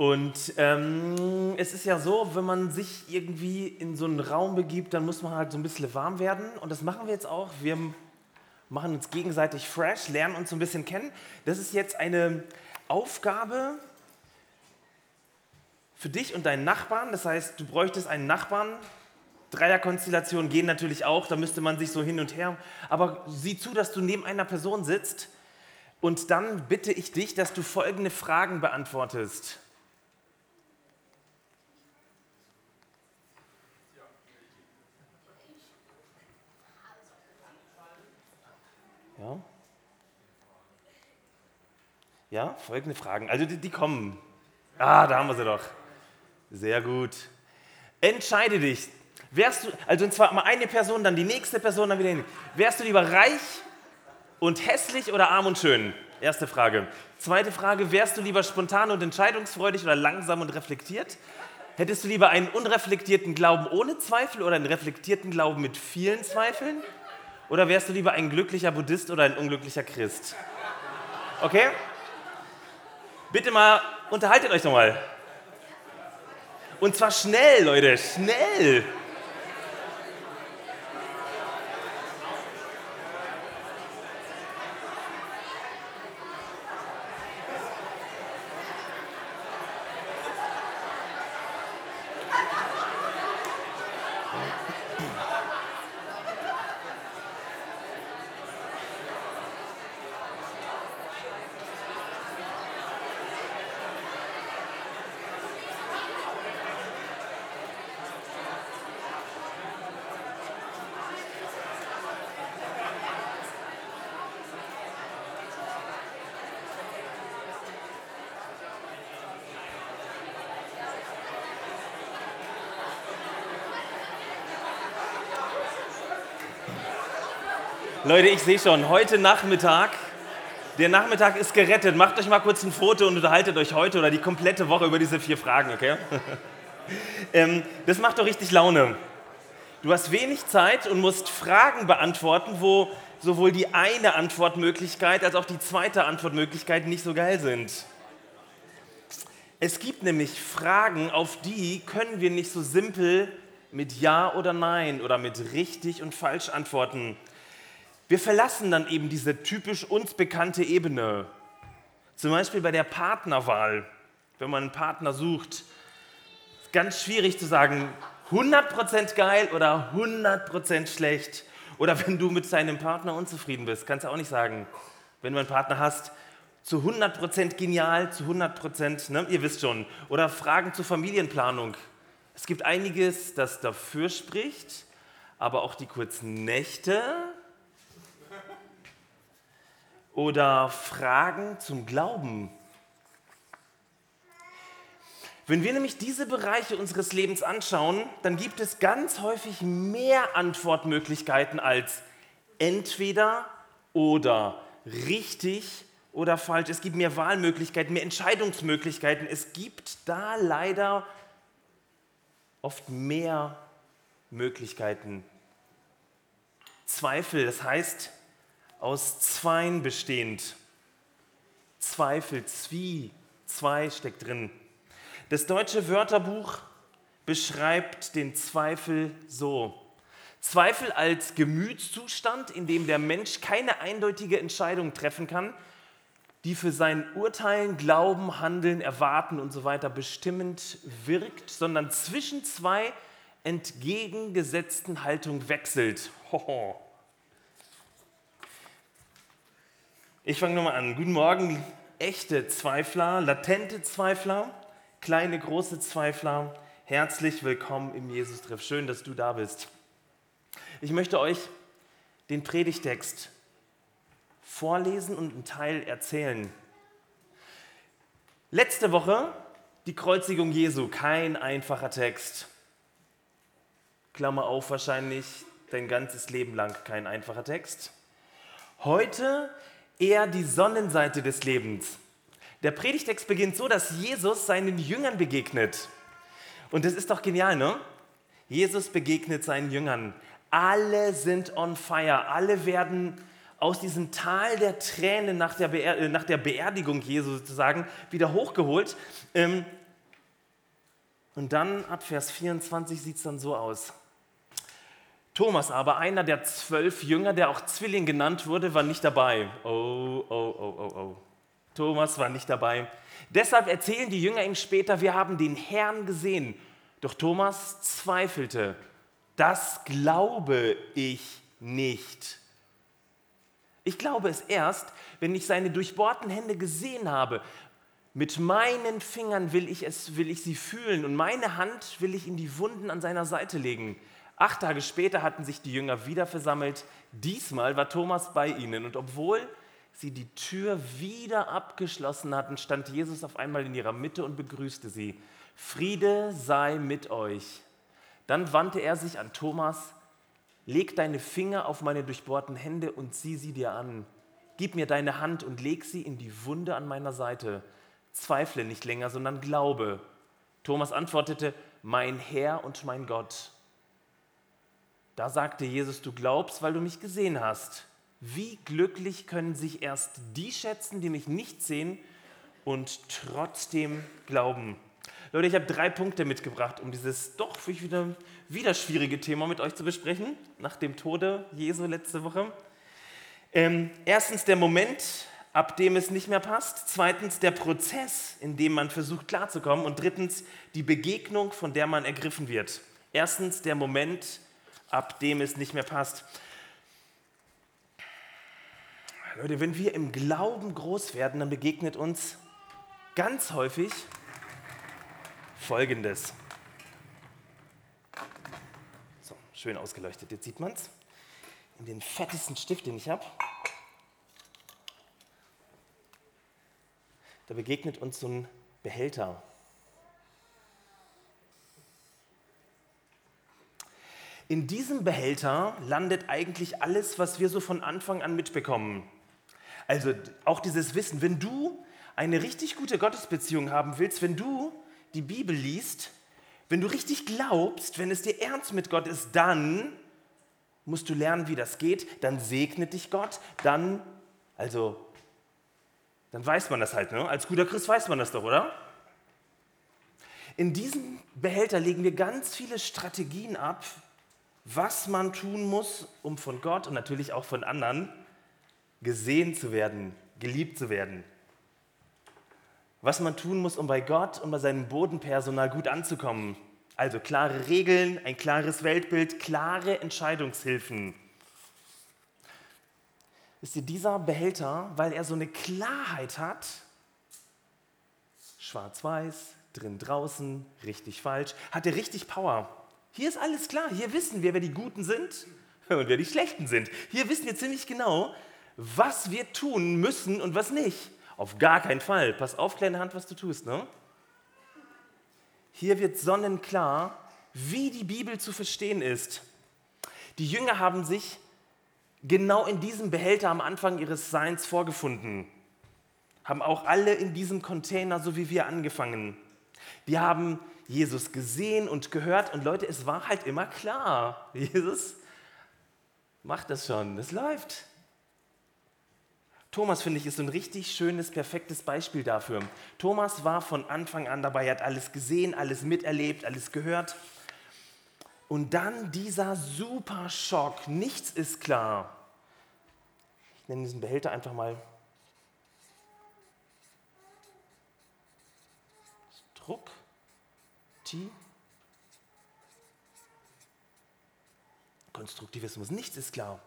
Und ähm, es ist ja so, wenn man sich irgendwie in so einen Raum begibt, dann muss man halt so ein bisschen warm werden. Und das machen wir jetzt auch. Wir machen uns gegenseitig fresh, lernen uns so ein bisschen kennen. Das ist jetzt eine Aufgabe für dich und deinen Nachbarn. Das heißt, du bräuchtest einen Nachbarn. Dreierkonstellationen gehen natürlich auch, da müsste man sich so hin und her. Aber sieh zu, dass du neben einer Person sitzt und dann bitte ich dich, dass du folgende Fragen beantwortest. Ja? Ja, folgende Fragen. Also die, die kommen. Ah, da haben wir sie doch. Sehr gut. Entscheide dich. Wärst du, also und zwar mal eine Person, dann die nächste Person, dann wieder die. Wärst du lieber reich und hässlich oder arm und schön? Erste Frage. Zweite Frage, wärst du lieber spontan und entscheidungsfreudig oder langsam und reflektiert? Hättest du lieber einen unreflektierten Glauben ohne Zweifel oder einen reflektierten Glauben mit vielen Zweifeln? Oder wärst du lieber ein glücklicher Buddhist oder ein unglücklicher Christ? Okay? Bitte mal, unterhaltet euch nochmal. Und zwar schnell, Leute, schnell. Leute, ich sehe schon, heute Nachmittag, der Nachmittag ist gerettet. Macht euch mal kurz ein Foto und unterhaltet euch heute oder die komplette Woche über diese vier Fragen, okay? ähm, das macht doch richtig Laune. Du hast wenig Zeit und musst Fragen beantworten, wo sowohl die eine Antwortmöglichkeit als auch die zweite Antwortmöglichkeit nicht so geil sind. Es gibt nämlich Fragen, auf die können wir nicht so simpel mit Ja oder Nein oder mit richtig und falsch antworten. Wir verlassen dann eben diese typisch uns bekannte Ebene. Zum Beispiel bei der Partnerwahl, wenn man einen Partner sucht. Ist ganz schwierig zu sagen, 100% geil oder 100% schlecht. Oder wenn du mit deinem Partner unzufrieden bist, kannst du auch nicht sagen, wenn du einen Partner hast, zu 100% genial, zu 100%, ne, ihr wisst schon. Oder Fragen zur Familienplanung. Es gibt einiges, das dafür spricht, aber auch die kurzen Nächte oder Fragen zum Glauben. Wenn wir nämlich diese Bereiche unseres Lebens anschauen, dann gibt es ganz häufig mehr Antwortmöglichkeiten als entweder oder richtig oder falsch. Es gibt mehr Wahlmöglichkeiten, mehr Entscheidungsmöglichkeiten. Es gibt da leider oft mehr Möglichkeiten. Zweifel, das heißt, aus Zweien bestehend. Zweifel, Zwie, zwei steckt drin. Das deutsche Wörterbuch beschreibt den Zweifel so. Zweifel als Gemütszustand, in dem der Mensch keine eindeutige Entscheidung treffen kann, die für sein Urteilen, Glauben, Handeln, Erwarten und so weiter bestimmend wirkt, sondern zwischen zwei entgegengesetzten Haltungen wechselt. Hoho. Ich fange nochmal an. Guten Morgen, echte Zweifler, latente Zweifler, kleine, große Zweifler. Herzlich willkommen im Jesus-Treff. Schön, dass du da bist. Ich möchte euch den Predigtext vorlesen und einen Teil erzählen. Letzte Woche die Kreuzigung Jesu, kein einfacher Text. Klammer auf, wahrscheinlich dein ganzes Leben lang kein einfacher Text. Heute eher die Sonnenseite des Lebens. Der Predigtext beginnt so, dass Jesus seinen Jüngern begegnet. Und das ist doch genial, ne? Jesus begegnet seinen Jüngern. Alle sind on fire. Alle werden aus diesem Tal der Tränen nach der, Beer äh, nach der Beerdigung Jesu sozusagen wieder hochgeholt. Ähm, Und dann ab Vers 24 sieht es dann so aus. Thomas aber, einer der zwölf Jünger, der auch Zwilling genannt wurde, war nicht dabei. Oh, oh, oh, oh, oh. Thomas war nicht dabei. Deshalb erzählen die Jünger ihm später, wir haben den Herrn gesehen. Doch Thomas zweifelte. Das glaube ich nicht. Ich glaube es erst, wenn ich seine durchbohrten Hände gesehen habe. Mit meinen Fingern will ich, es, will ich sie fühlen und meine Hand will ich in die Wunden an seiner Seite legen. Acht Tage später hatten sich die Jünger wieder versammelt. Diesmal war Thomas bei ihnen und obwohl sie die Tür wieder abgeschlossen hatten, stand Jesus auf einmal in ihrer Mitte und begrüßte sie. Friede sei mit euch. Dann wandte er sich an Thomas. Leg deine Finger auf meine durchbohrten Hände und sieh sie dir an. Gib mir deine Hand und leg sie in die Wunde an meiner Seite. Zweifle nicht länger, sondern glaube. Thomas antwortete, mein Herr und mein Gott. Da sagte Jesus, du glaubst, weil du mich gesehen hast. Wie glücklich können sich erst die schätzen, die mich nicht sehen und trotzdem glauben. Leute, ich habe drei Punkte mitgebracht, um dieses doch für mich wieder, wieder schwierige Thema mit euch zu besprechen, nach dem Tode Jesu letzte Woche. Ähm, erstens der Moment, ab dem es nicht mehr passt. Zweitens der Prozess, in dem man versucht klarzukommen. Und drittens die Begegnung, von der man ergriffen wird. Erstens der Moment, ab dem es nicht mehr passt. Leute, wenn wir im Glauben groß werden, dann begegnet uns ganz häufig Folgendes. So, schön ausgeleuchtet, jetzt sieht man es. In den fettesten Stift, den ich habe. Da begegnet uns so ein Behälter. In diesem Behälter landet eigentlich alles, was wir so von Anfang an mitbekommen. Also auch dieses Wissen, wenn du eine richtig gute Gottesbeziehung haben willst, wenn du die Bibel liest, wenn du richtig glaubst, wenn es dir ernst mit Gott ist, dann musst du lernen, wie das geht, dann segnet dich Gott, dann, also, dann weiß man das halt, ne? als guter Christ weiß man das doch, oder? In diesem Behälter legen wir ganz viele Strategien ab, was man tun muss, um von Gott und natürlich auch von anderen gesehen zu werden, geliebt zu werden. Was man tun muss, um bei Gott und bei seinem Bodenpersonal gut anzukommen. Also klare Regeln, ein klares Weltbild, klare Entscheidungshilfen. Ist dir dieser Behälter, weil er so eine Klarheit hat, schwarz-weiß, drin, draußen, richtig, falsch, hat er richtig Power. Hier ist alles klar. Hier wissen wir, wer die Guten sind und wer die Schlechten sind. Hier wissen wir ziemlich genau, was wir tun müssen und was nicht. Auf gar keinen Fall. Pass auf, kleine Hand, was du tust. Ne? Hier wird sonnenklar, wie die Bibel zu verstehen ist. Die Jünger haben sich genau in diesem Behälter am Anfang ihres Seins vorgefunden. Haben auch alle in diesem Container, so wie wir, angefangen. Die haben Jesus gesehen und gehört und Leute, es war halt immer klar, Jesus macht das schon, es läuft. Thomas, finde ich, ist ein richtig schönes, perfektes Beispiel dafür. Thomas war von Anfang an dabei, er hat alles gesehen, alles miterlebt, alles gehört. Und dann dieser super Schock, nichts ist klar. Ich nenne diesen Behälter einfach mal Druck. Demokratie, Konstruktivismus, nichts ist klar.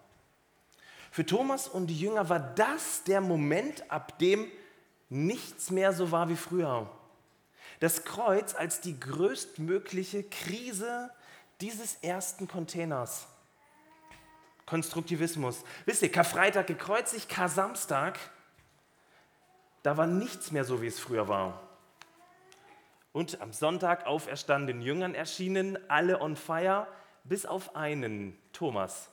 Für Thomas und die Jünger war das der Moment, ab dem nichts mehr so war wie früher. Das Kreuz als die größtmögliche Krise dieses ersten Containers. Konstruktivismus. Wisst ihr, Karfreitag gekreuzigt, Kar-Samstag, da war nichts mehr so, wie es früher war und am Sonntag auferstandenen Jüngern erschienen, alle on fire, bis auf einen, Thomas.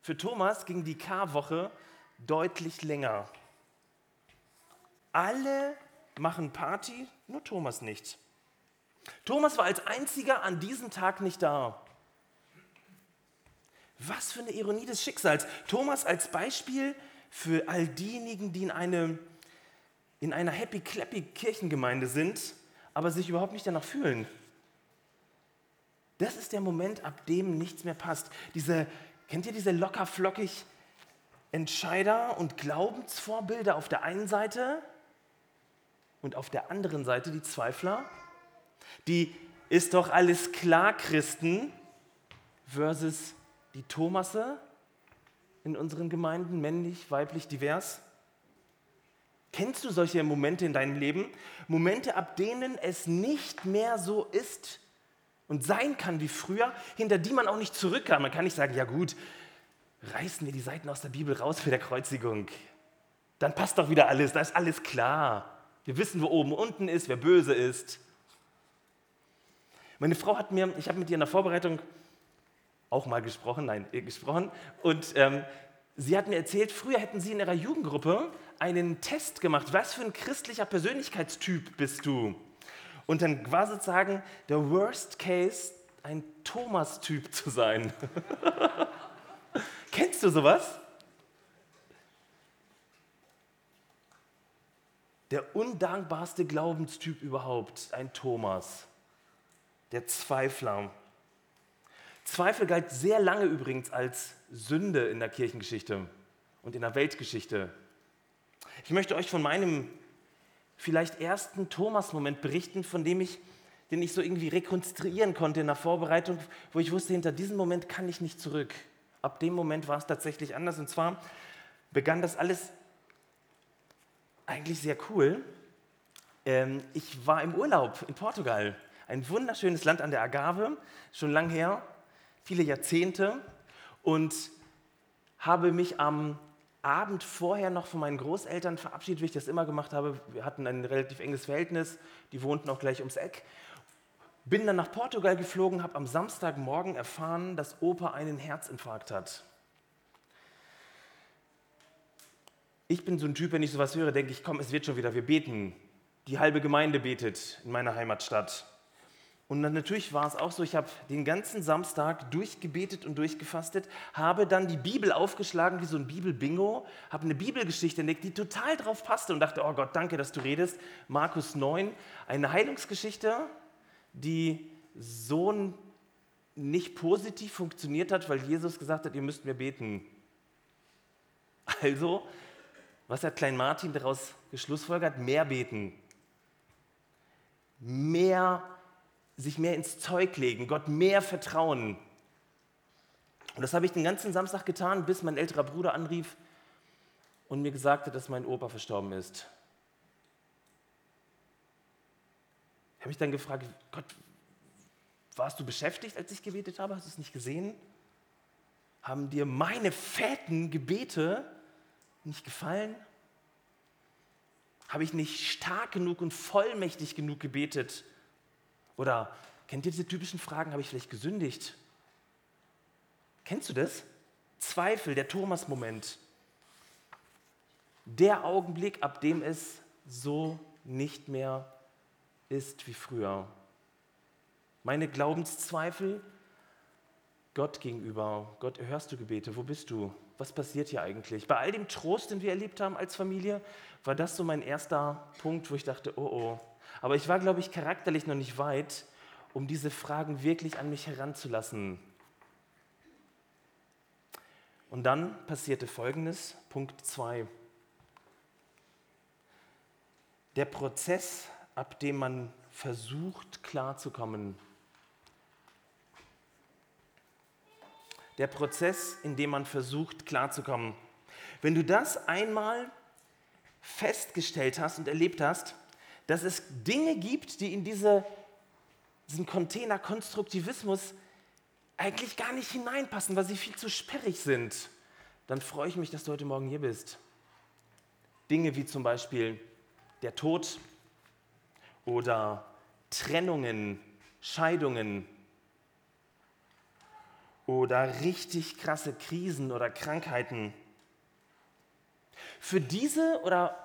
Für Thomas ging die Karwoche deutlich länger. Alle machen Party, nur Thomas nicht. Thomas war als einziger an diesem Tag nicht da. Was für eine Ironie des Schicksals. Thomas als Beispiel für all diejenigen, die in, eine, in einer Happy Clappy Kirchengemeinde sind aber sich überhaupt nicht danach fühlen. Das ist der Moment, ab dem nichts mehr passt. Diese, kennt ihr diese lockerflockig Entscheider und Glaubensvorbilder auf der einen Seite und auf der anderen Seite die Zweifler? Die ist doch alles klar Christen versus die Thomasse in unseren Gemeinden, männlich, weiblich, divers? Kennst du solche Momente in deinem Leben? Momente, ab denen es nicht mehr so ist und sein kann wie früher, hinter die man auch nicht zurück kann. Man kann nicht sagen, ja gut, reißen wir die Seiten aus der Bibel raus für der Kreuzigung. Dann passt doch wieder alles, da ist alles klar. Wir wissen, wo oben und unten ist, wer böse ist. Meine Frau hat mir, ich habe mit ihr in der Vorbereitung auch mal gesprochen, nein, gesprochen, und ähm, sie hat mir erzählt, früher hätten sie in ihrer Jugendgruppe einen Test gemacht, was für ein christlicher Persönlichkeitstyp bist du? Und dann war sozusagen der Worst Case, ein Thomas-Typ zu sein. Kennst du sowas? Der undankbarste Glaubenstyp überhaupt, ein Thomas, der Zweifler. Zweifel galt sehr lange übrigens als Sünde in der Kirchengeschichte und in der Weltgeschichte. Ich möchte euch von meinem vielleicht ersten Thomas-Moment berichten, von dem ich, den ich so irgendwie rekonstruieren konnte in der Vorbereitung, wo ich wusste, hinter diesem Moment kann ich nicht zurück. Ab dem Moment war es tatsächlich anders. Und zwar begann das alles eigentlich sehr cool. Ähm, ich war im Urlaub in Portugal. Ein wunderschönes Land an der Agave, schon lang her viele Jahrzehnte und habe mich am Abend vorher noch von meinen Großeltern verabschiedet, wie ich das immer gemacht habe. Wir hatten ein relativ enges Verhältnis, die wohnten auch gleich ums Eck. Bin dann nach Portugal geflogen, habe am Samstagmorgen erfahren, dass Opa einen Herzinfarkt hat. Ich bin so ein Typ, wenn ich sowas höre, denke ich, komm, es wird schon wieder, wir beten. Die halbe Gemeinde betet in meiner Heimatstadt. Und dann natürlich war es auch so, ich habe den ganzen Samstag durchgebetet und durchgefastet, habe dann die Bibel aufgeschlagen wie so ein Bibelbingo, habe eine Bibelgeschichte entdeckt, die total drauf passte und dachte, oh Gott, danke, dass du redest. Markus 9, eine Heilungsgeschichte, die so nicht positiv funktioniert hat, weil Jesus gesagt hat, ihr müsst mir beten. Also, was hat Klein Martin daraus geschlussfolgert? Mehr beten. Mehr beten sich mehr ins Zeug legen, Gott mehr vertrauen. Und das habe ich den ganzen Samstag getan, bis mein älterer Bruder anrief und mir gesagt hat, dass mein Opa verstorben ist. Ich habe mich dann gefragt, Gott, warst du beschäftigt, als ich gebetet habe? Hast du es nicht gesehen? Haben dir meine fetten Gebete nicht gefallen? Habe ich nicht stark genug und vollmächtig genug gebetet, oder kennt ihr diese typischen Fragen, habe ich vielleicht gesündigt? Kennst du das? Zweifel, der Thomas-Moment. Der Augenblick, ab dem es so nicht mehr ist wie früher. Meine Glaubenszweifel Gott gegenüber. Gott, hörst du Gebete? Wo bist du? Was passiert hier eigentlich? Bei all dem Trost, den wir erlebt haben als Familie, war das so mein erster Punkt, wo ich dachte, oh oh, aber ich war, glaube ich, charakterlich noch nicht weit, um diese Fragen wirklich an mich heranzulassen. Und dann passierte Folgendes, Punkt 2. Der Prozess, ab dem man versucht klarzukommen. Der Prozess, in dem man versucht klarzukommen. Wenn du das einmal festgestellt hast und erlebt hast, dass es Dinge gibt, die in diese, diesen Container Konstruktivismus eigentlich gar nicht hineinpassen, weil sie viel zu sperrig sind, dann freue ich mich, dass du heute Morgen hier bist. Dinge wie zum Beispiel der Tod oder Trennungen, Scheidungen oder richtig krasse Krisen oder Krankheiten. Für diese oder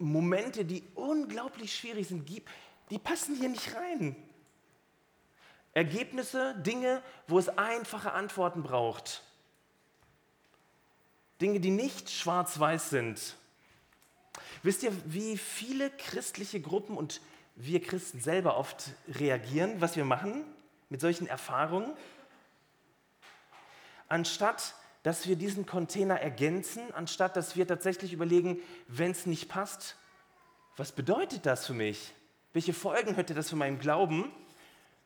Momente, die unglaublich schwierig sind, die passen hier nicht rein. Ergebnisse, Dinge, wo es einfache Antworten braucht. Dinge, die nicht schwarz-weiß sind. Wisst ihr, wie viele christliche Gruppen und wir Christen selber oft reagieren, was wir machen? mit solchen Erfahrungen, anstatt dass wir diesen Container ergänzen, anstatt dass wir tatsächlich überlegen, wenn es nicht passt, was bedeutet das für mich? Welche Folgen hätte das für meinen Glauben?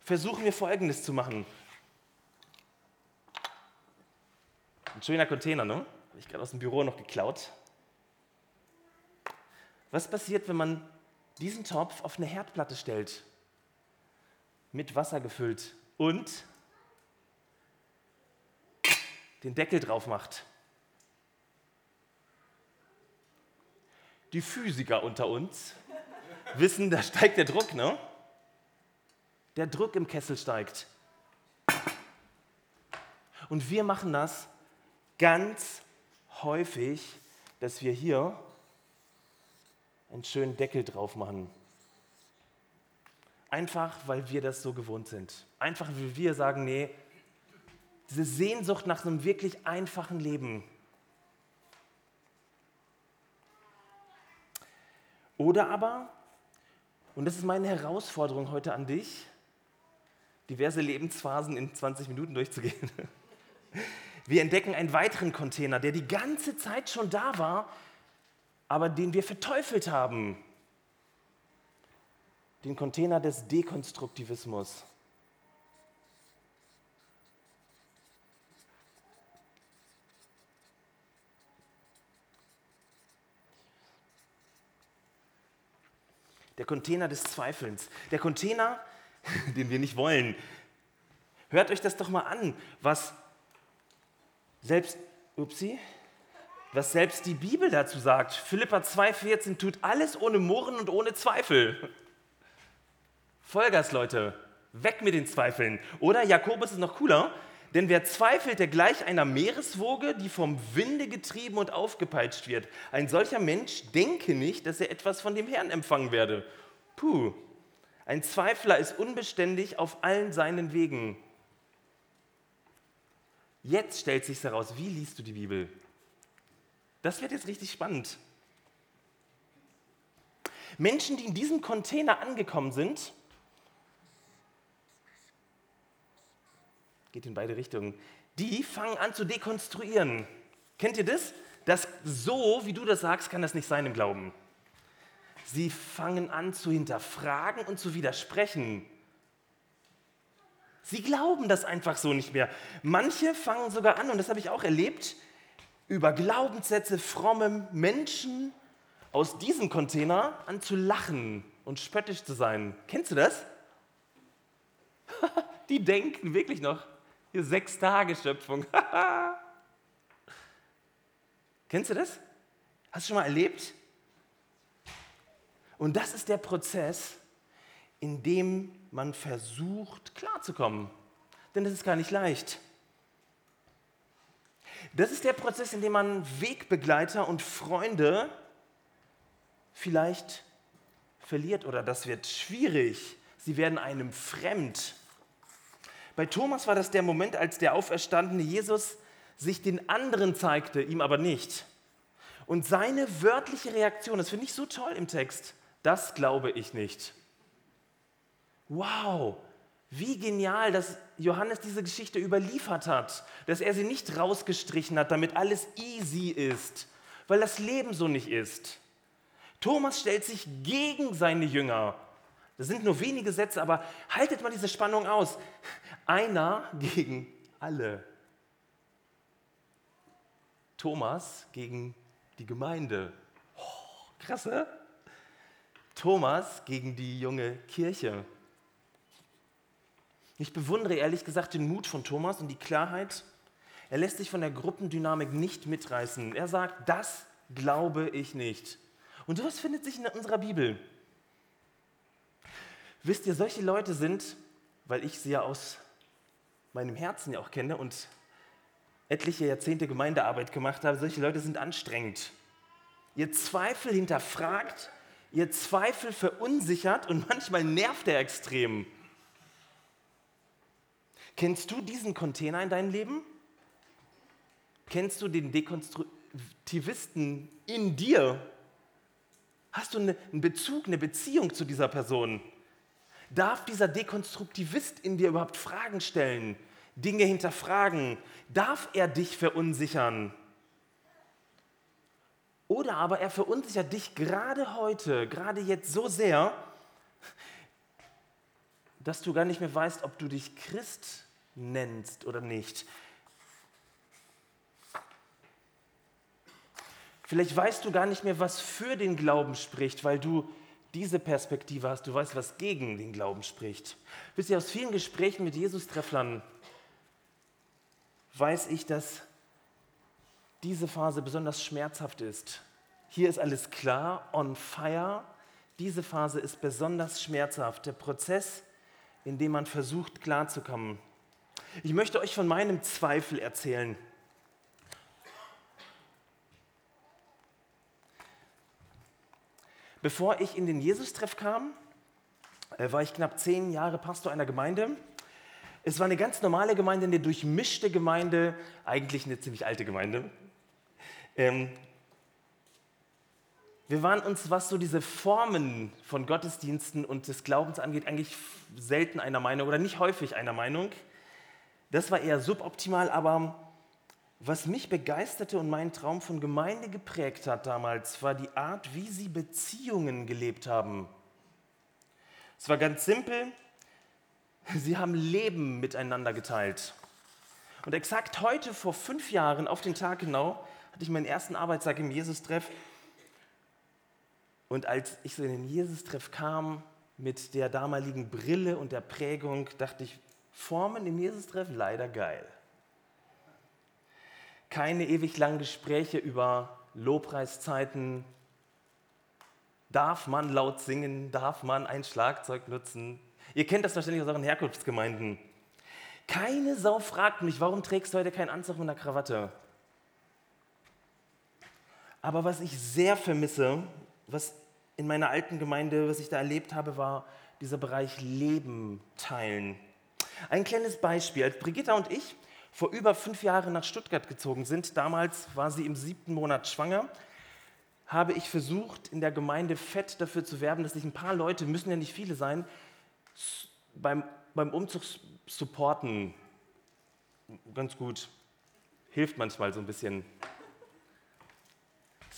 Versuchen wir Folgendes zu machen. Ein schöner Container, ne? Habe ich gerade aus dem Büro noch geklaut. Was passiert, wenn man diesen Topf auf eine Herdplatte stellt? Mit Wasser gefüllt und den Deckel drauf macht? Die Physiker unter uns wissen, da steigt der Druck, ne? Der Druck im Kessel steigt. Und wir machen das ganz häufig, dass wir hier einen schönen Deckel drauf machen. Einfach, weil wir das so gewohnt sind. Einfach, weil wir sagen, nee, diese Sehnsucht nach einem wirklich einfachen Leben. Oder aber, und das ist meine Herausforderung heute an dich, diverse Lebensphasen in 20 Minuten durchzugehen. Wir entdecken einen weiteren Container, der die ganze Zeit schon da war, aber den wir verteufelt haben. Den Container des Dekonstruktivismus. Der Container des Zweifelns. Der Container, den wir nicht wollen. Hört euch das doch mal an, was selbst, upsie, was selbst die Bibel dazu sagt. Philippa 2,14 tut alles ohne Murren und ohne Zweifel. Vollgas, Leute, weg mit den Zweifeln. Oder Jakobus ist noch cooler, denn wer zweifelt, der gleich einer Meereswoge, die vom Winde getrieben und aufgepeitscht wird. Ein solcher Mensch denke nicht, dass er etwas von dem Herrn empfangen werde. Puh, ein Zweifler ist unbeständig auf allen seinen Wegen. Jetzt stellt sich heraus, wie liest du die Bibel? Das wird jetzt richtig spannend. Menschen, die in diesem Container angekommen sind, geht in beide Richtungen, die fangen an zu dekonstruieren. Kennt ihr das? Das so, wie du das sagst, kann das nicht sein im Glauben. Sie fangen an zu hinterfragen und zu widersprechen. Sie glauben das einfach so nicht mehr. Manche fangen sogar an, und das habe ich auch erlebt, über Glaubenssätze frommem Menschen aus diesem Container an zu lachen und spöttisch zu sein. Kennst du das? Die denken wirklich noch, hier sechs Tage Schöpfung. Kennst du das? Hast du schon mal erlebt? Und das ist der Prozess, in dem man versucht klarzukommen. Denn das ist gar nicht leicht. Das ist der Prozess, in dem man Wegbegleiter und Freunde vielleicht verliert oder das wird schwierig. Sie werden einem fremd. Bei Thomas war das der Moment, als der auferstandene Jesus sich den anderen zeigte, ihm aber nicht. Und seine wörtliche Reaktion, das finde ich so toll im Text, das glaube ich nicht. Wow, wie genial, dass Johannes diese Geschichte überliefert hat, dass er sie nicht rausgestrichen hat, damit alles easy ist, weil das Leben so nicht ist. Thomas stellt sich gegen seine Jünger. Das sind nur wenige Sätze, aber haltet mal diese Spannung aus. Einer gegen alle. Thomas gegen die Gemeinde. Oh, krasse. Thomas gegen die junge Kirche. Ich bewundere ehrlich gesagt den Mut von Thomas und die Klarheit. Er lässt sich von der Gruppendynamik nicht mitreißen. Er sagt, das glaube ich nicht. Und sowas findet sich in unserer Bibel. Wisst ihr, solche Leute sind, weil ich sie ja aus meinem Herzen ja auch kenne und etliche Jahrzehnte Gemeindearbeit gemacht habe, solche Leute sind anstrengend. Ihr Zweifel hinterfragt, ihr Zweifel verunsichert und manchmal nervt er extrem. Kennst du diesen Container in deinem Leben? Kennst du den Dekonstruktivisten in dir? Hast du einen Bezug, eine Beziehung zu dieser Person? Darf dieser Dekonstruktivist in dir überhaupt Fragen stellen, Dinge hinterfragen? Darf er dich verunsichern? Oder aber er verunsichert dich gerade heute, gerade jetzt so sehr, dass du gar nicht mehr weißt, ob du dich Christ nennst oder nicht. Vielleicht weißt du gar nicht mehr, was für den Glauben spricht, weil du diese Perspektive hast. Du weißt, was gegen den Glauben spricht. Wisst ihr, aus vielen Gesprächen mit Jesus-Trefflern weiß ich, dass diese Phase besonders schmerzhaft ist. Hier ist alles klar, on fire. Diese Phase ist besonders schmerzhaft. Der Prozess, in dem man versucht, klarzukommen. Ich möchte euch von meinem Zweifel erzählen. Bevor ich in den Jesus-Treff kam, äh, war ich knapp zehn Jahre Pastor einer Gemeinde. Es war eine ganz normale Gemeinde, eine durchmischte Gemeinde, eigentlich eine ziemlich alte Gemeinde. Ähm, wir waren uns, was so diese Formen von Gottesdiensten und des Glaubens angeht, eigentlich selten einer Meinung oder nicht häufig einer Meinung. Das war eher suboptimal, aber was mich begeisterte und meinen Traum von Gemeinde geprägt hat damals, war die Art, wie sie Beziehungen gelebt haben. Es war ganz simpel, sie haben Leben miteinander geteilt. Und exakt heute, vor fünf Jahren, auf den Tag genau, hatte ich meinen ersten Arbeitstag im Jesus-Treff. Und als ich so in den Jesus-Treff kam, mit der damaligen Brille und der Prägung, dachte ich, Formen im Jesus-Treff leider geil. Keine ewig langen Gespräche über Lobpreiszeiten. Darf man laut singen? Darf man ein Schlagzeug nutzen? Ihr kennt das wahrscheinlich aus euren Herkunftsgemeinden. Keine Sau fragt mich, warum trägst du heute keinen Anzug mit einer Krawatte? Aber was ich sehr vermisse, was in meiner alten Gemeinde, was ich da erlebt habe, war dieser Bereich Leben teilen. Ein kleines Beispiel. Als Brigitta und ich vor über fünf Jahren nach Stuttgart gezogen sind, damals war sie im siebten Monat schwanger, habe ich versucht, in der Gemeinde fett dafür zu werben, dass sich ein paar Leute, müssen ja nicht viele sein, beim, beim Umzug supporten. Ganz gut. Hilft manchmal so ein bisschen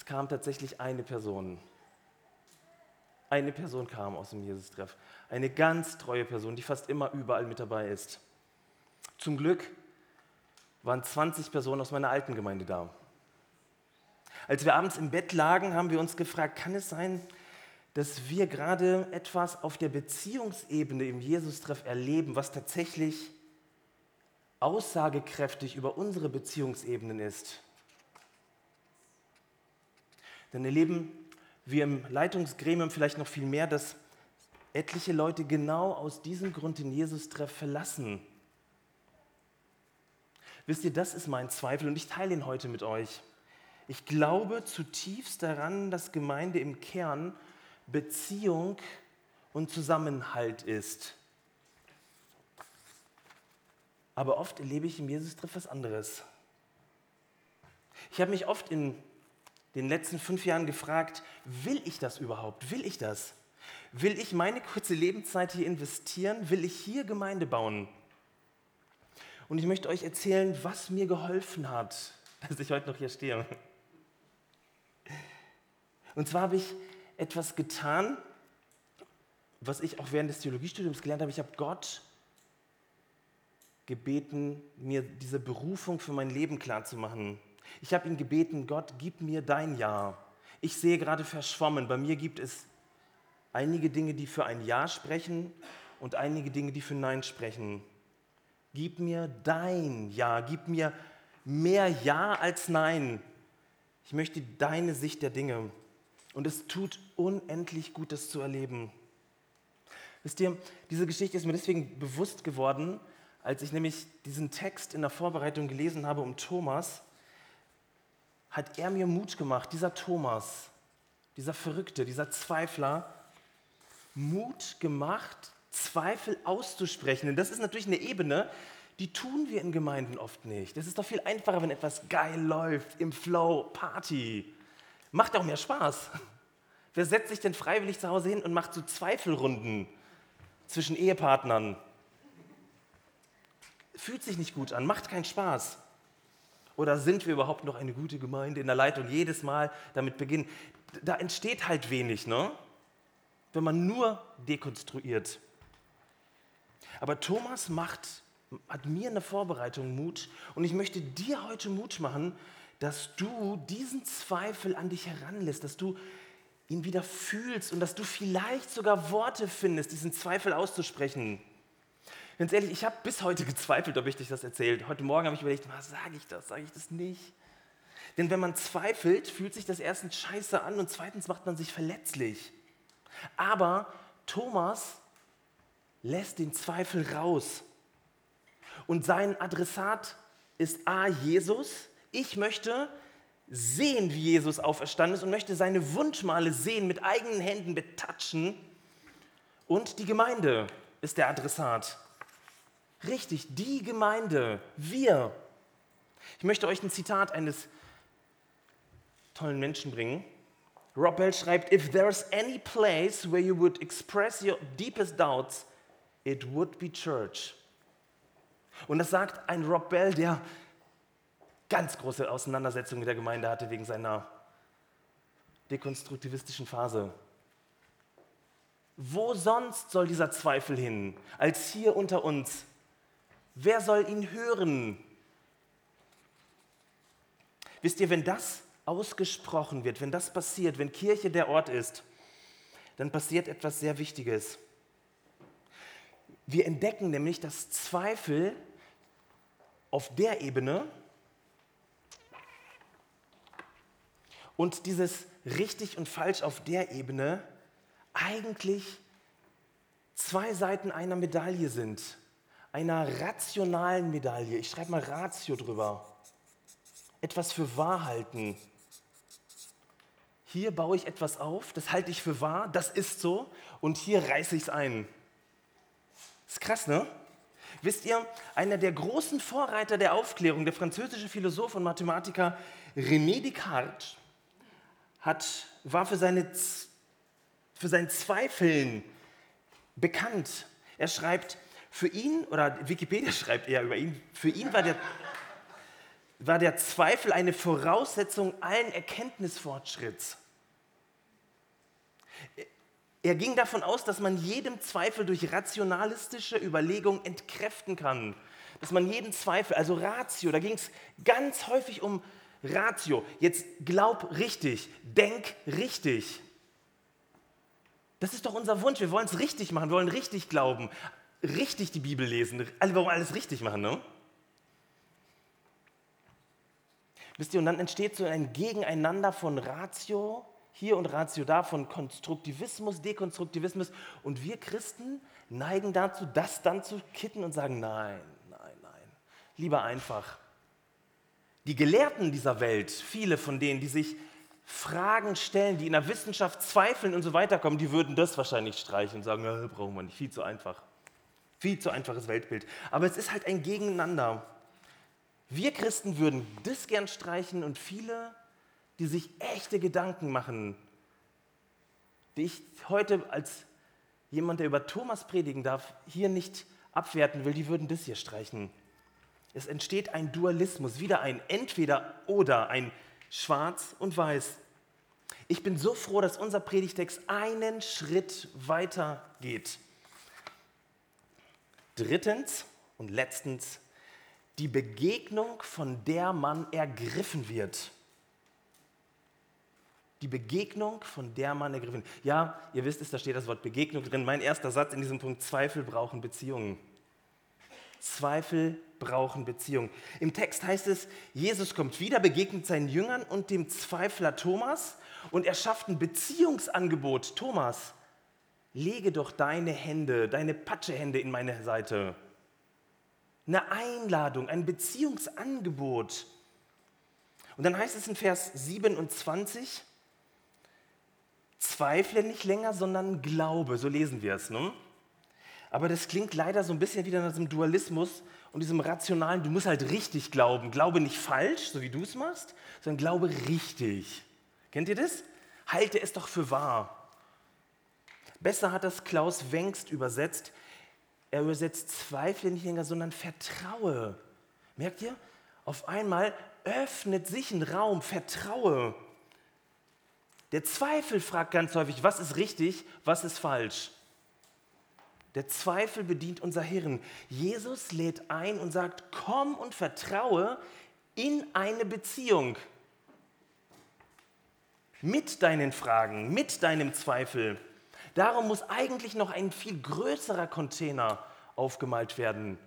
kam tatsächlich eine Person. Eine Person kam aus dem Jesus-Treff. Eine ganz treue Person, die fast immer überall mit dabei ist. Zum Glück waren 20 Personen aus meiner alten Gemeinde da. Als wir abends im Bett lagen, haben wir uns gefragt, kann es sein, dass wir gerade etwas auf der Beziehungsebene im Jesus-Treff erleben, was tatsächlich aussagekräftig über unsere Beziehungsebenen ist? Dann erleben wir im Leitungsgremium vielleicht noch viel mehr, dass etliche Leute genau aus diesem Grund den Jesus-Treff verlassen. Wisst ihr, das ist mein Zweifel und ich teile ihn heute mit euch. Ich glaube zutiefst daran, dass Gemeinde im Kern Beziehung und Zusammenhalt ist. Aber oft erlebe ich im Jesus-Treff was anderes. Ich habe mich oft in den letzten fünf Jahren gefragt, will ich das überhaupt? Will ich das? Will ich meine kurze Lebenszeit hier investieren? Will ich hier Gemeinde bauen? Und ich möchte euch erzählen, was mir geholfen hat, dass ich heute noch hier stehe. Und zwar habe ich etwas getan, was ich auch während des Theologiestudiums gelernt habe. Ich habe Gott gebeten, mir diese Berufung für mein Leben klarzumachen. Ich habe ihn gebeten, Gott, gib mir dein Ja. Ich sehe gerade verschwommen. Bei mir gibt es einige Dinge, die für ein Ja sprechen und einige Dinge, die für Nein sprechen. Gib mir dein Ja. Gib mir mehr Ja als Nein. Ich möchte deine Sicht der Dinge. Und es tut unendlich gut, das zu erleben. Wisst ihr, diese Geschichte ist mir deswegen bewusst geworden, als ich nämlich diesen Text in der Vorbereitung gelesen habe um Thomas hat er mir Mut gemacht, dieser Thomas, dieser Verrückte, dieser Zweifler, Mut gemacht, Zweifel auszusprechen. Und das ist natürlich eine Ebene, die tun wir in Gemeinden oft nicht. Es ist doch viel einfacher, wenn etwas geil läuft, im Flow, Party. Macht auch mehr Spaß. Wer setzt sich denn freiwillig zu Hause hin und macht so Zweifelrunden? zwischen Ehepartnern. Fühlt sich nicht gut an, macht keinen Spaß. Oder sind wir überhaupt noch eine gute Gemeinde in der Leitung? Jedes Mal damit beginnen. Da entsteht halt wenig, ne? wenn man nur dekonstruiert. Aber Thomas macht, hat mir eine Vorbereitung Mut und ich möchte dir heute Mut machen, dass du diesen Zweifel an dich heranlässt, dass du ihn wieder fühlst und dass du vielleicht sogar Worte findest, diesen Zweifel auszusprechen. Ganz ehrlich, ich habe bis heute gezweifelt, ob ich dich das erzählt. Heute Morgen habe ich überlegt, sage ich das, sage ich das nicht? Denn wenn man zweifelt, fühlt sich das erstens scheiße an und zweitens macht man sich verletzlich. Aber Thomas lässt den Zweifel raus. Und sein Adressat ist A, Jesus. Ich möchte sehen, wie Jesus auferstanden ist und möchte seine Wundmale sehen, mit eigenen Händen betatschen. Und die Gemeinde ist der Adressat. Richtig, die Gemeinde, wir. Ich möchte euch ein Zitat eines tollen Menschen bringen. Rob Bell schreibt, if there's any place where you would express your deepest doubts, it would be church. Und das sagt ein Rob Bell, der ganz große Auseinandersetzungen mit der Gemeinde hatte wegen seiner dekonstruktivistischen Phase. Wo sonst soll dieser Zweifel hin, als hier unter uns? Wer soll ihn hören? Wisst ihr, wenn das ausgesprochen wird, wenn das passiert, wenn Kirche der Ort ist, dann passiert etwas sehr Wichtiges. Wir entdecken nämlich, dass Zweifel auf der Ebene und dieses richtig und falsch auf der Ebene eigentlich zwei Seiten einer Medaille sind, einer rationalen Medaille. Ich schreibe mal Ratio drüber. Etwas für wahr halten, hier baue ich etwas auf, das halte ich für wahr, das ist so und hier reiße ich es ein. Ist krass, ne? Wisst ihr, einer der großen Vorreiter der Aufklärung, der französische Philosoph und Mathematiker René Descartes, hat, war für, seine, für sein Zweifeln bekannt. Er schreibt, für ihn, oder Wikipedia schreibt eher über ihn, für ihn war der, war der Zweifel eine Voraussetzung allen Erkenntnisfortschritts. Er ging davon aus, dass man jedem Zweifel durch rationalistische Überlegung entkräften kann. Dass man jeden Zweifel, also Ratio, da ging es ganz häufig um Ratio. Jetzt glaub richtig, denk richtig. Das ist doch unser Wunsch. Wir wollen es richtig machen, wir wollen richtig glauben, richtig die Bibel lesen. Alle wollen alles richtig machen, ne? Wisst ihr, und dann entsteht so ein Gegeneinander von Ratio hier und Ratio da, von Konstruktivismus, Dekonstruktivismus. Und wir Christen neigen dazu, das dann zu kitten und sagen, nein, nein, nein, lieber einfach. Die Gelehrten dieser Welt, viele von denen, die sich Fragen stellen, die in der Wissenschaft zweifeln und so weiter kommen, die würden das wahrscheinlich streichen und sagen, ja, brauchen wir nicht, viel zu einfach. Viel zu einfaches Weltbild. Aber es ist halt ein Gegeneinander. Wir Christen würden das gern streichen und viele die sich echte Gedanken machen, die ich heute als jemand, der über Thomas predigen darf, hier nicht abwerten will, die würden das hier streichen. Es entsteht ein Dualismus, wieder ein Entweder oder, ein Schwarz und Weiß. Ich bin so froh, dass unser Predigtext einen Schritt weiter geht. Drittens und letztens, die Begegnung, von der man ergriffen wird die Begegnung, von der man ergriffen. Ja, ihr wisst es, da steht das Wort Begegnung drin. Mein erster Satz in diesem Punkt, Zweifel brauchen Beziehungen. Zweifel brauchen Beziehungen. Im Text heißt es, Jesus kommt wieder, begegnet seinen Jüngern und dem Zweifler Thomas und er schafft ein Beziehungsangebot. Thomas, lege doch deine Hände, deine Patschehände in meine Seite. Eine Einladung, ein Beziehungsangebot. Und dann heißt es in Vers 27, Zweifle nicht länger, sondern Glaube. So lesen wir es. Ne? Aber das klingt leider so ein bisschen wieder nach diesem Dualismus und diesem rationalen, du musst halt richtig glauben. Glaube nicht falsch, so wie du es machst, sondern glaube richtig. Kennt ihr das? Halte es doch für wahr. Besser hat das Klaus Wengst übersetzt. Er übersetzt Zweifle nicht länger, sondern Vertraue. Merkt ihr? Auf einmal öffnet sich ein Raum, Vertraue. Der Zweifel fragt ganz häufig, was ist richtig, was ist falsch. Der Zweifel bedient unser Hirn. Jesus lädt ein und sagt, komm und vertraue in eine Beziehung. Mit deinen Fragen, mit deinem Zweifel. Darum muss eigentlich noch ein viel größerer Container aufgemalt werden.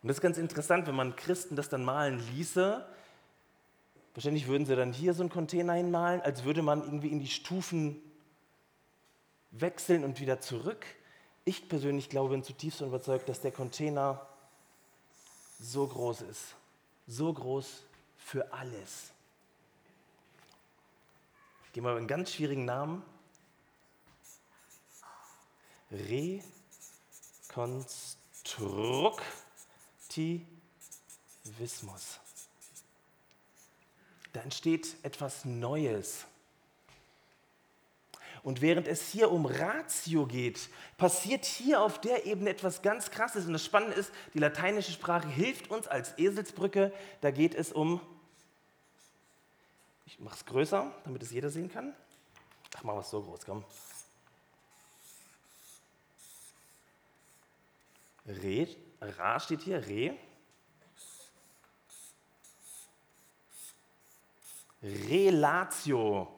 Und das ist ganz interessant, wenn man Christen das dann malen ließe. Wahrscheinlich würden sie dann hier so einen Container hinmalen, als würde man irgendwie in die Stufen wechseln und wieder zurück. Ich persönlich glaube, bin zutiefst überzeugt, dass der Container so groß ist. So groß für alles. Gehen wir einen ganz schwierigen Namen. Rekonstruktivismus. Da entsteht etwas Neues. Und während es hier um Ratio geht, passiert hier auf der Ebene etwas ganz Krasses. Und das Spannende ist, die lateinische Sprache hilft uns als Eselsbrücke. Da geht es um, ich mache es größer, damit es jeder sehen kann. Ach, machen wir es so groß, komm. Re, Ra steht hier, Re. Relatio.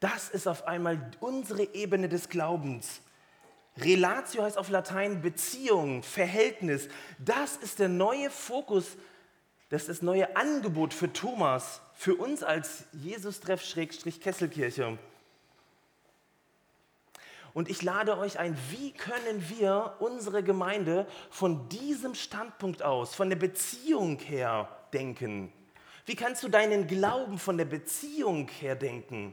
Das ist auf einmal unsere Ebene des Glaubens. Relatio heißt auf Latein Beziehung, Verhältnis. Das ist der neue Fokus, das ist das neue Angebot für Thomas, für uns als Jesus-Treff-Kesselkirche. Und ich lade euch ein, wie können wir unsere Gemeinde von diesem Standpunkt aus, von der Beziehung her denken? Wie kannst du deinen Glauben von der Beziehung her denken?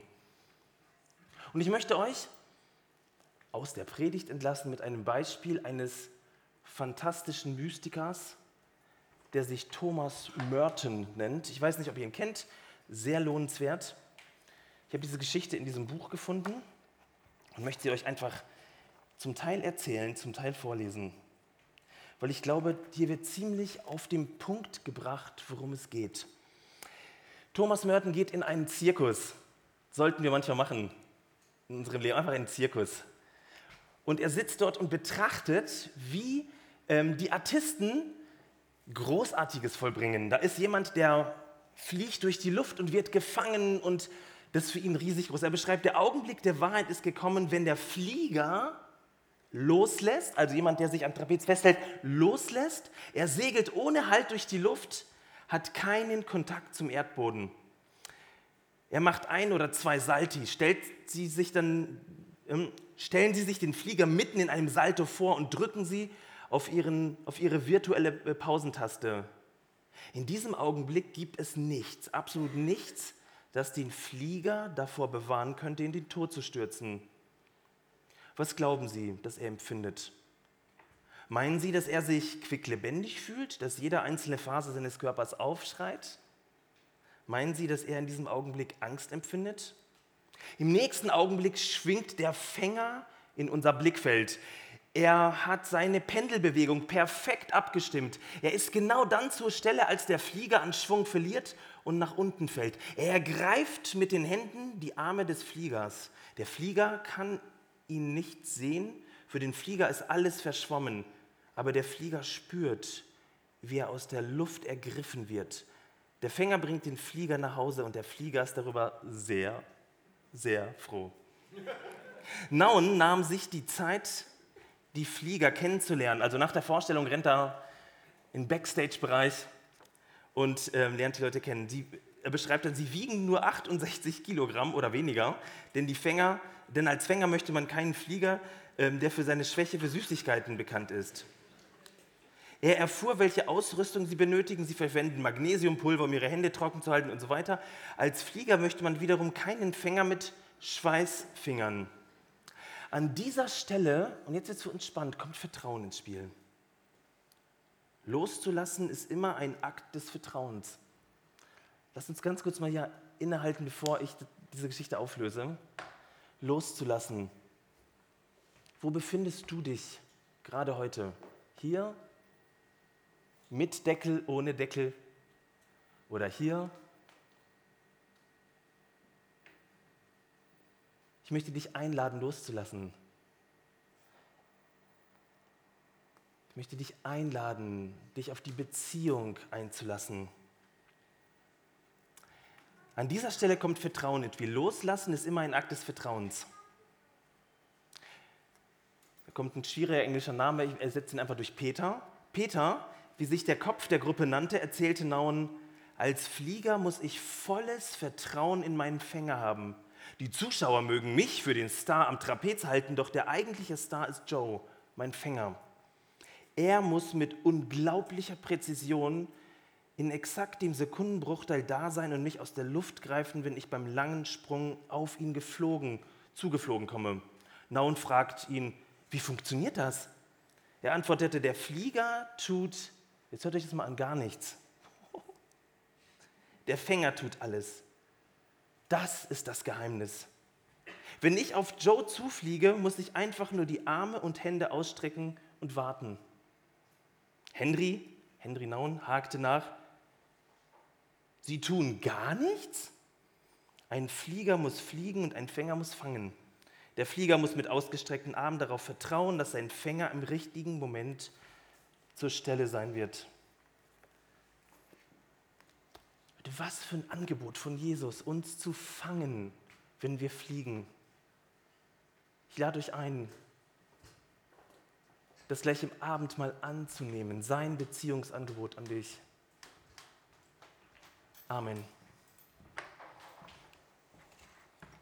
Und ich möchte euch aus der Predigt entlassen mit einem Beispiel eines fantastischen Mystikers, der sich Thomas Merton nennt. Ich weiß nicht, ob ihr ihn kennt, sehr lohnenswert. Ich habe diese Geschichte in diesem Buch gefunden und möchte sie euch einfach zum Teil erzählen, zum Teil vorlesen. Weil ich glaube, hier wird ziemlich auf den Punkt gebracht, worum es geht. Thomas Merton geht in einen Zirkus. Sollten wir manchmal machen in unserem Leben, einfach einen Zirkus. Und er sitzt dort und betrachtet, wie ähm, die Artisten Großartiges vollbringen. Da ist jemand, der fliegt durch die Luft und wird gefangen und das ist für ihn riesig groß. Er beschreibt, der Augenblick der Wahrheit ist gekommen, wenn der Flieger loslässt, also jemand, der sich am Trapez festhält, loslässt. Er segelt ohne Halt durch die Luft, hat keinen Kontakt zum Erdboden. Er macht ein oder zwei Salti, stellt sie sich dann, ähm, stellen Sie sich den Flieger mitten in einem Salto vor und drücken Sie auf, ihren, auf Ihre virtuelle äh, Pausentaste. In diesem Augenblick gibt es nichts, absolut nichts, das den Flieger davor bewahren könnte, in den Tod zu stürzen. Was glauben Sie, dass er empfindet? Meinen Sie, dass er sich quicklebendig fühlt, dass jede einzelne Phase seines Körpers aufschreit? Meinen Sie, dass er in diesem Augenblick Angst empfindet? Im nächsten Augenblick schwingt der Fänger in unser Blickfeld. Er hat seine Pendelbewegung perfekt abgestimmt. Er ist genau dann zur Stelle, als der Flieger an Schwung verliert und nach unten fällt. Er greift mit den Händen die Arme des Fliegers. Der Flieger kann ihn nicht sehen. Für den Flieger ist alles verschwommen. Aber der Flieger spürt, wie er aus der Luft ergriffen wird der Fänger bringt den Flieger nach Hause und der Flieger ist darüber sehr, sehr froh. Naun nahm sich die Zeit, die Flieger kennenzulernen. Also nach der Vorstellung rennt er in Backstage-Bereich und äh, lernt die Leute kennen. Die, er beschreibt dann, sie wiegen nur 68 Kilogramm oder weniger, denn, die Fänger, denn als Fänger möchte man keinen Flieger, äh, der für seine Schwäche für Süßigkeiten bekannt ist. Er erfuhr, welche Ausrüstung sie benötigen. Sie verwenden Magnesiumpulver, um ihre Hände trocken zu halten und so weiter. Als Flieger möchte man wiederum keinen Fänger mit Schweißfingern. An dieser Stelle, und jetzt wird es für uns kommt Vertrauen ins Spiel. Loszulassen ist immer ein Akt des Vertrauens. Lass uns ganz kurz mal hier innehalten, bevor ich diese Geschichte auflöse. Loszulassen. Wo befindest du dich gerade heute? Hier? Mit Deckel, ohne Deckel? Oder hier? Ich möchte dich einladen, loszulassen. Ich möchte dich einladen, dich auf die Beziehung einzulassen. An dieser Stelle kommt Vertrauen ins Spiel. Loslassen ist immer ein Akt des Vertrauens. Da kommt ein schwieriger englischer Name, ich ersetze ihn einfach durch Peter. Peter, wie sich der Kopf der Gruppe nannte, erzählte Nauen, als Flieger muss ich volles Vertrauen in meinen Fänger haben. Die Zuschauer mögen mich für den Star am Trapez halten, doch der eigentliche Star ist Joe, mein Fänger. Er muss mit unglaublicher Präzision in exakt dem Sekundenbruchteil da sein und mich aus der Luft greifen, wenn ich beim langen Sprung auf ihn geflogen, zugeflogen komme. Naun fragt ihn, wie funktioniert das? Er antwortete, der Flieger tut, jetzt hört euch das mal an, gar nichts. Der Fänger tut alles. Das ist das Geheimnis. Wenn ich auf Joe zufliege, muss ich einfach nur die Arme und Hände ausstrecken und warten. Henry, Henry Naun, hakte nach. Sie tun gar nichts? Ein Flieger muss fliegen und ein Fänger muss fangen. Der Flieger muss mit ausgestreckten Armen darauf vertrauen, dass sein Fänger im richtigen Moment zur Stelle sein wird. Was für ein Angebot von Jesus, uns zu fangen, wenn wir fliegen. Ich lade euch ein, das gleich im Abendmahl anzunehmen, sein Beziehungsangebot an dich. Amen.